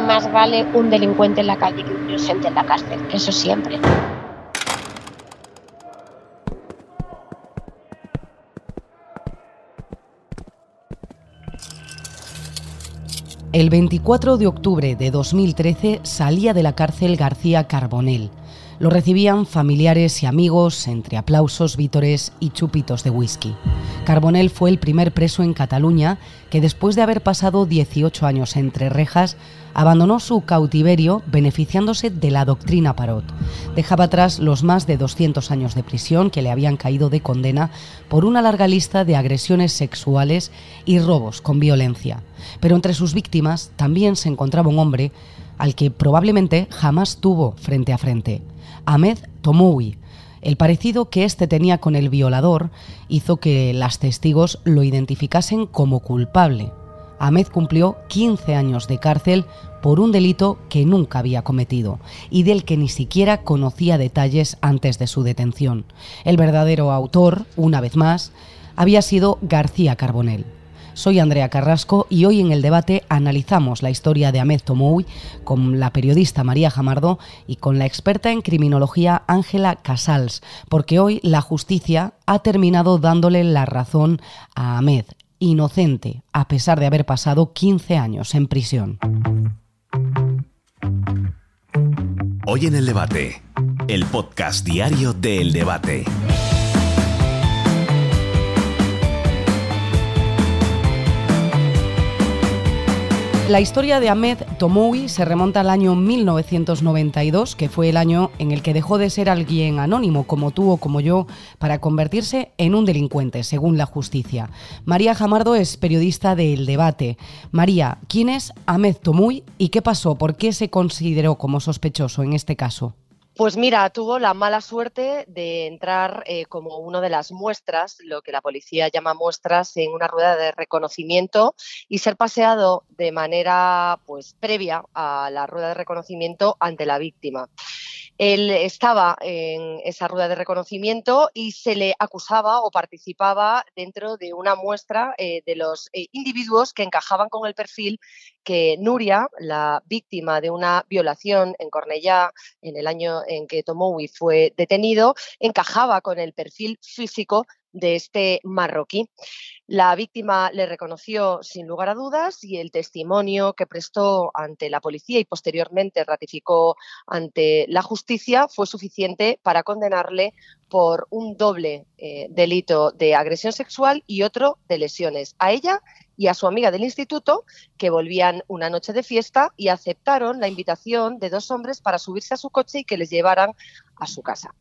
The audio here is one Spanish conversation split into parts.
más vale un delincuente en la calle que un inocente en la cárcel, eso siempre. El 24 de octubre de 2013 salía de la cárcel García Carbonell. Lo recibían familiares y amigos entre aplausos, vítores y chupitos de whisky. Carbonell fue el primer preso en Cataluña que después de haber pasado 18 años entre rejas abandonó su cautiverio beneficiándose de la doctrina Parot. Dejaba atrás los más de 200 años de prisión que le habían caído de condena por una larga lista de agresiones sexuales y robos con violencia. Pero entre sus víctimas también se encontraba un hombre al que probablemente jamás tuvo frente a frente, Ahmed Tomoui. El parecido que éste tenía con el violador hizo que las testigos lo identificasen como culpable. Ahmed cumplió 15 años de cárcel por un delito que nunca había cometido y del que ni siquiera conocía detalles antes de su detención. El verdadero autor, una vez más, había sido García Carbonell. Soy Andrea Carrasco y hoy en el debate analizamos la historia de Ahmed Tomoui con la periodista María Jamardo y con la experta en criminología Ángela Casals, porque hoy la justicia ha terminado dándole la razón a Ahmed, inocente a pesar de haber pasado 15 años en prisión. Hoy en el debate, el podcast diario de El Debate. La historia de Ahmed Tomoui se remonta al año 1992, que fue el año en el que dejó de ser alguien anónimo como tú o como yo para convertirse en un delincuente, según la justicia. María Jamardo es periodista de El Debate. María, ¿quién es Ahmed Tomoui y qué pasó? ¿Por qué se consideró como sospechoso en este caso? Pues mira, tuvo la mala suerte de entrar eh, como una de las muestras, lo que la policía llama muestras, en una rueda de reconocimiento y ser paseado de manera pues previa a la rueda de reconocimiento ante la víctima. Él estaba en esa rueda de reconocimiento y se le acusaba o participaba dentro de una muestra eh, de los eh, individuos que encajaban con el perfil que Nuria, la víctima de una violación en Cornellá en el año en que Tomoui fue detenido, encajaba con el perfil físico de este marroquí. La víctima le reconoció sin lugar a dudas y el testimonio que prestó ante la policía y posteriormente ratificó ante la justicia fue suficiente para condenarle por un doble eh, delito de agresión sexual y otro de lesiones a ella y a su amiga del instituto que volvían una noche de fiesta y aceptaron la invitación de dos hombres para subirse a su coche y que les llevaran a su casa.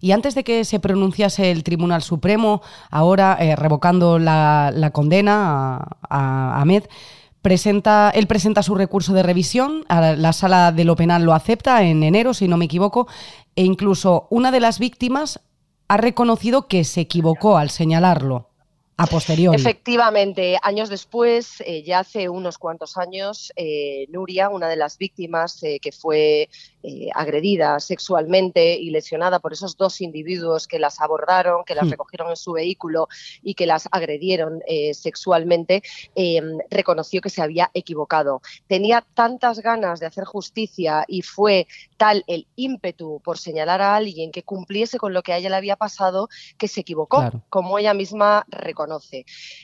Y antes de que se pronunciase el Tribunal Supremo, ahora eh, revocando la, condena a, Ahmed, presenta, él presenta su recurso de revisión, la sala de lo penal lo acepta en enero, si no me equivoco, e incluso una de las víctimas ha reconocido que se equivocó al señalarlo. A posteriori. Efectivamente, años después, eh, ya hace unos cuantos años, eh, Nuria, una de las víctimas eh, que fue agredida sexualmente y lesionada por esos dos individuos que las abordaron, que las hmm. recogieron en su vehículo y que las agredieron sexualmente, reconoció que se había equivocado. Tenía tantas ganas de hacer justicia y fue tal el ímpetu por señalar a alguien que cumpliese con lo que a ella le había pasado que se equivocó, como ella misma reconoció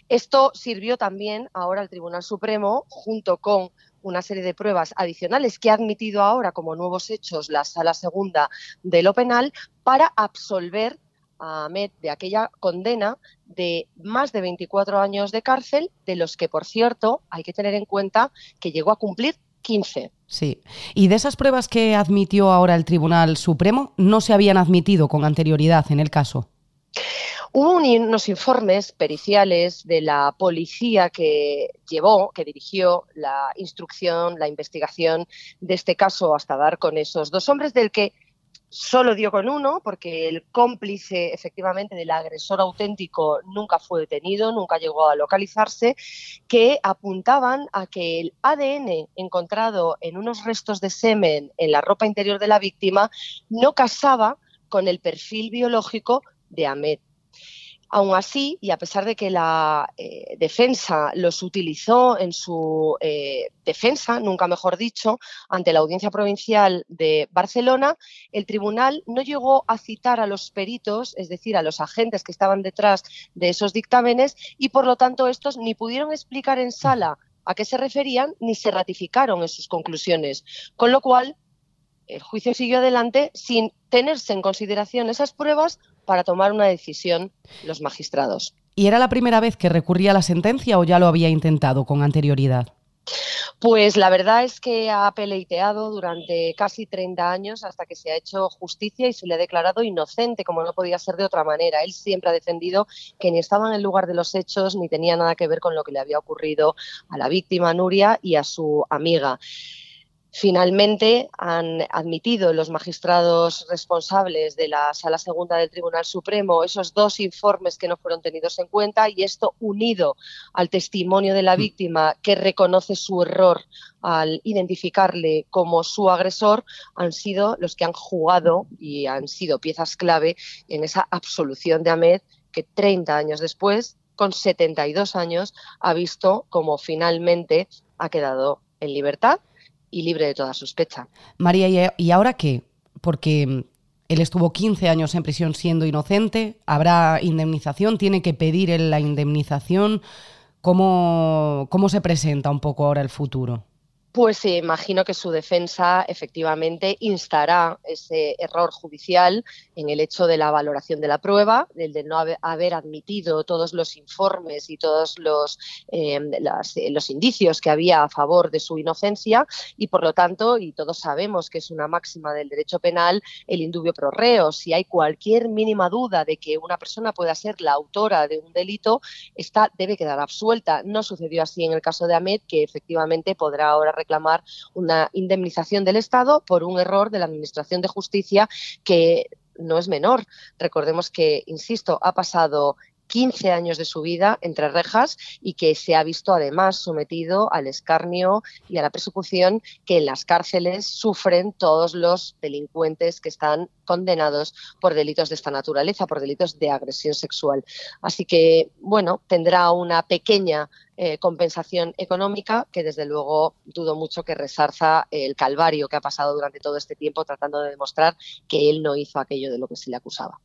esto sirvió también ahora al Tribunal Supremo, junto con una serie de pruebas adicionales que ha admitido ahora como nuevos hechos la Sala Segunda de lo Penal para absolver a Ahmed de aquella condena de más de 24 años de cárcel, de los que, por cierto, hay que tener en cuenta que llegó a cumplir 15. Sí. Y de esas pruebas que admitió ahora el Tribunal Supremo, no se habían admitido con anterioridad en el caso. Hubo unos informes periciales de la policía que llevó, que dirigió la instrucción, la investigación de este caso hasta dar con esos dos hombres del que solo dio con uno porque el cómplice efectivamente del agresor auténtico nunca fue detenido, nunca llegó a localizarse, que apuntaban a que el ADN encontrado en unos restos de semen en la ropa interior de la víctima no casaba con el perfil biológico de Ahmed Aún así, y a pesar de que la eh, defensa los utilizó en su eh, defensa, nunca mejor dicho, ante la Audiencia Provincial de Barcelona, el tribunal no llegó a citar a los peritos, es decir, a los agentes que estaban detrás de esos dictámenes, y por lo tanto estos ni pudieron explicar en sala a qué se referían ni se ratificaron en sus conclusiones. Con lo cual, el juicio siguió adelante sin tenerse en consideración esas pruebas para tomar una decisión los magistrados. ¿Y era la primera vez que recurría a la sentencia o ya lo había intentado con anterioridad? Pues la verdad es que ha peleiteado durante casi 30 años hasta que se ha hecho justicia y se le ha declarado inocente, como no podía ser de otra manera. Él siempre ha defendido que ni estaba en el lugar de los hechos ni tenía nada que ver con lo que le había ocurrido a la víctima Nuria y a su amiga. Finalmente han admitido los magistrados responsables de la Sala Segunda del Tribunal Supremo esos dos informes que no fueron tenidos en cuenta y esto unido al testimonio de la mm. víctima que reconoce su error al identificarle como su agresor han sido los que han jugado y han sido piezas clave en esa absolución de Ahmed que 30 años después, con 72 años, ha visto como finalmente ha quedado en libertad y libre de toda sospecha. María, ¿y ahora qué? Porque mm, él estuvo 15 años en prisión siendo inocente, habrá indemnización, tiene que pedir la indemnización. ¿Cómo, ¿Cómo se presenta un poco ahora el futuro? Pues imagino que su defensa efectivamente instará ese error judicial en el hecho de la valoración de la prueba, del de no haber admitido todos los informes y todos los, em, los indicios que había a favor de su inocencia y por lo tanto, y todos sabemos que es una máxima del derecho penal, el indubio pro reo. Si hay cualquier mínima duda de que una persona pueda ser la autora de un delito, esta debe quedar absuelta. No sucedió así en el caso de Ahmed, que efectivamente podrá ahora reclamar una indemnización del Estado por un error de la Administración de Justicia que no es menor. Recordemos que, insisto, ha pasado 15 años de su vida entre rejas y que se ha visto además sometido al escarnio y a la persecución que en las cárceles sufren todos los delincuentes que están condenados por delitos de esta naturaleza, por delitos de agresión sexual. Así que, bueno, tendrá una pequeña eh, compensación económica que desde luego dudo mucho que resarza el calvario que ha pasado durante todo este tiempo tratando de demostrar que él no hizo aquello de lo que se le acusaba.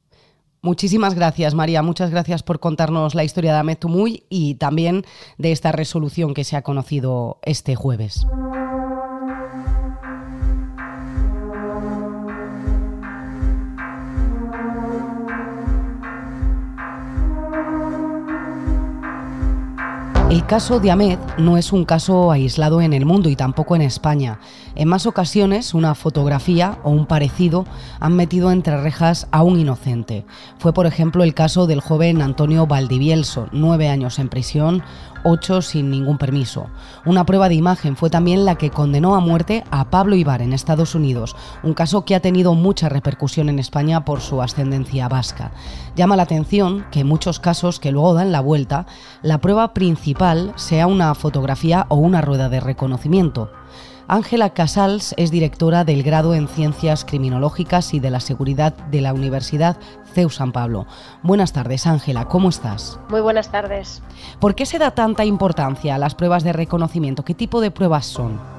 Muchísimas gracias, María. Muchas gracias por contarnos la historia de Ahmed Tumuy y también de esta resolución que se ha conocido este jueves. El caso de Ahmed no es un caso aislado en el mundo y tampoco en España. En más ocasiones, una fotografía o un parecido han metido entre rejas a un inocente. Fue, por ejemplo, el caso del joven Antonio Valdivielso, nueve años en prisión, ocho sin ningún permiso. Una prueba de imagen fue también la que condenó a muerte a Pablo Ibar en Estados Unidos, un caso que ha tenido mucha repercusión en España por su ascendencia vasca. Llama la atención que en muchos casos que luego dan la vuelta, la prueba principal sea una fotografía o una rueda de reconocimiento. Ángela Casals es directora del grado en Ciencias Criminológicas y de la Seguridad de la Universidad CEU San Pablo. Buenas tardes, Ángela, ¿cómo estás? Muy buenas tardes. ¿Por qué se da tanta importancia a las pruebas de reconocimiento? ¿Qué tipo de pruebas son?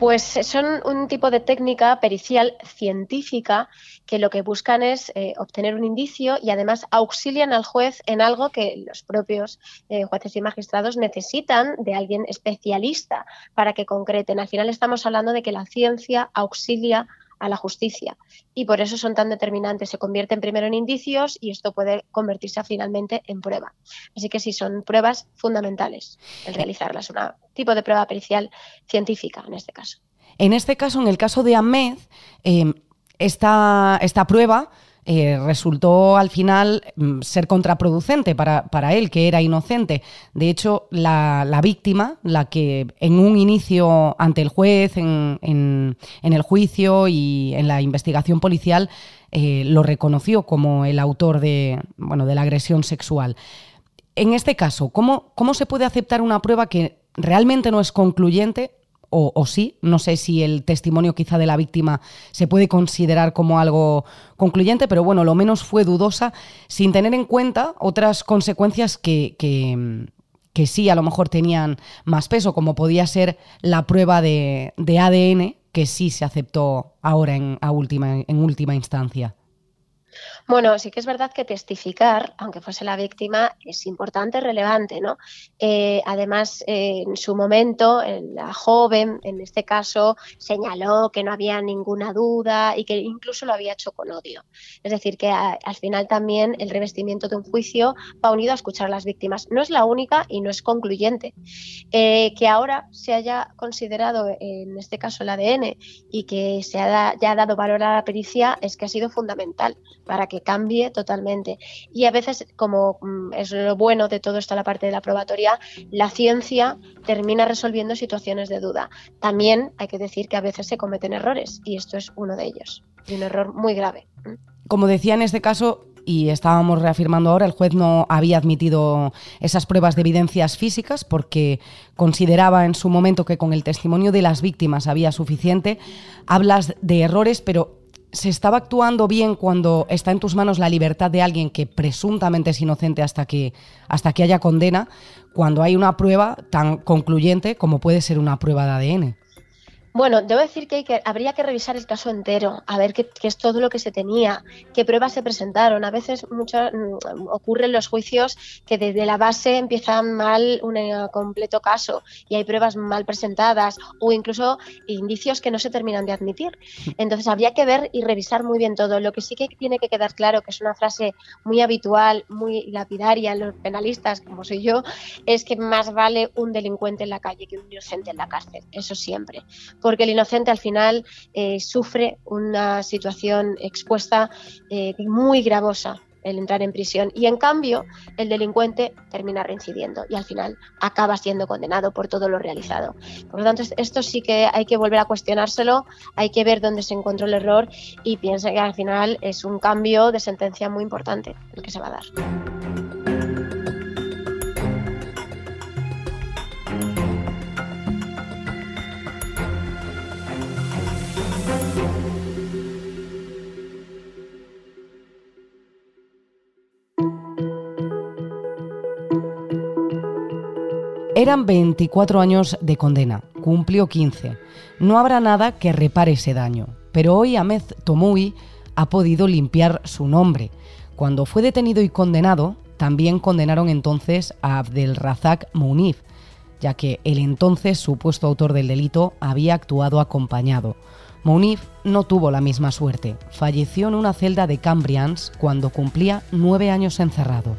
Pues son un tipo de técnica pericial científica que lo que buscan es eh, obtener un indicio y además auxilian al juez en algo que los propios eh, jueces y magistrados necesitan de alguien especialista para que concreten. Al final estamos hablando de que la ciencia auxilia a la justicia. Y por eso son tan determinantes. Se convierten primero en indicios y esto puede convertirse finalmente en prueba. Así que sí, son pruebas fundamentales el realizarlas. Un tipo de prueba pericial científica en este caso. En este caso, en el caso de Ahmed, eh, esta, esta prueba eh, resultó al final mm, ser contraproducente para, él, que era inocente. De hecho, la, víctima, la que en un inicio ante el juez, en, el juicio y en la investigación policial, eh, lo reconoció como el autor de, bueno, de la agresión sexual. En este caso, ¿cómo, ¿cómo se puede aceptar una prueba que realmente no es concluyente o, sí. No sé si el testimonio quizá de la víctima se puede considerar como algo concluyente, pero bueno, lo menos fue dudosa, sin tener en cuenta otras consecuencias que, que, sí a lo mejor tenían más peso, como podía ser la prueba de, ADN, que sí se aceptó ahora en, última, en última instancia. Bueno, sí que es verdad que testificar, aunque fuese la víctima, es importante, relevante, ¿no? Eh, además, eh, en su momento, la joven, en este caso, señaló que no había ninguna duda y que incluso lo había hecho con odio. Es decir, que al final también el revestimiento de un juicio va unido a escuchar a las víctimas. No es la única y no es concluyente. Eh, que ahora se haya considerado, en este caso, el ADN y que se haya dado valor a la pericia es que ha sido fundamental para que cambie totalmente. Y a veces, como mm, es lo bueno de todo esto, la parte de la probatoria, la ciencia termina resolviendo situaciones de duda. También hay que decir que a veces se cometen errores y esto es uno de ellos, y un error muy grave. Como decía en este caso, y estábamos reafirmando ahora, el juez no había admitido esas pruebas de evidencias físicas porque consideraba en su momento que con el testimonio de las víctimas había suficiente. Hablas de errores, pero ¿Se estaba actuando bien cuando está en tus manos la libertad de alguien que presuntamente es inocente hasta que, hasta que haya condena, cuando hay una prueba tan concluyente como puede ser una prueba de ADN? Bueno, debo decir que, habría que revisar el caso entero, a ver qué, es todo lo que se tenía, qué pruebas se presentaron. A veces mucho, mm, ocurre en los juicios que desde la base empiezan mal un eh, completo caso y hay pruebas mal presentadas o incluso indicios que no se terminan de admitir. Entonces habría que ver y revisar muy bien todo. Lo que sí que tiene que quedar claro, que es una frase muy habitual, muy lapidaria en los penalistas, como soy yo, es que más vale un delincuente en la calle que un inocente en la cárcel. Eso siempre porque el inocente al final eh, sufre una situación expuesta eh, muy gravosa el entrar en prisión y en cambio el delincuente termina reincidiendo y al final acaba siendo condenado por todo lo realizado. Por lo tanto, esto sí que hay que volver a cuestionárselo, hay que ver dónde se encontró el error y piensa que al final es un cambio de sentencia muy importante el que se va a dar. Eran 24 años de condena, cumplió 15. No habrá nada que repare ese daño, pero hoy Ahmed Tomui ha podido limpiar su nombre. Cuando fue detenido y condenado, también condenaron entonces a Abdelrazak Mounif, ya que el entonces supuesto autor del delito había actuado acompañado. Mounif no tuvo la misma suerte, falleció en una celda de Cambrians cuando cumplía nueve años encerrado.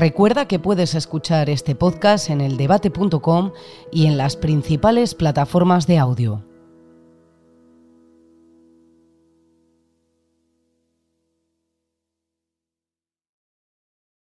Recuerda que puedes escuchar este podcast en eldebate.com y en las principales plataformas de audio.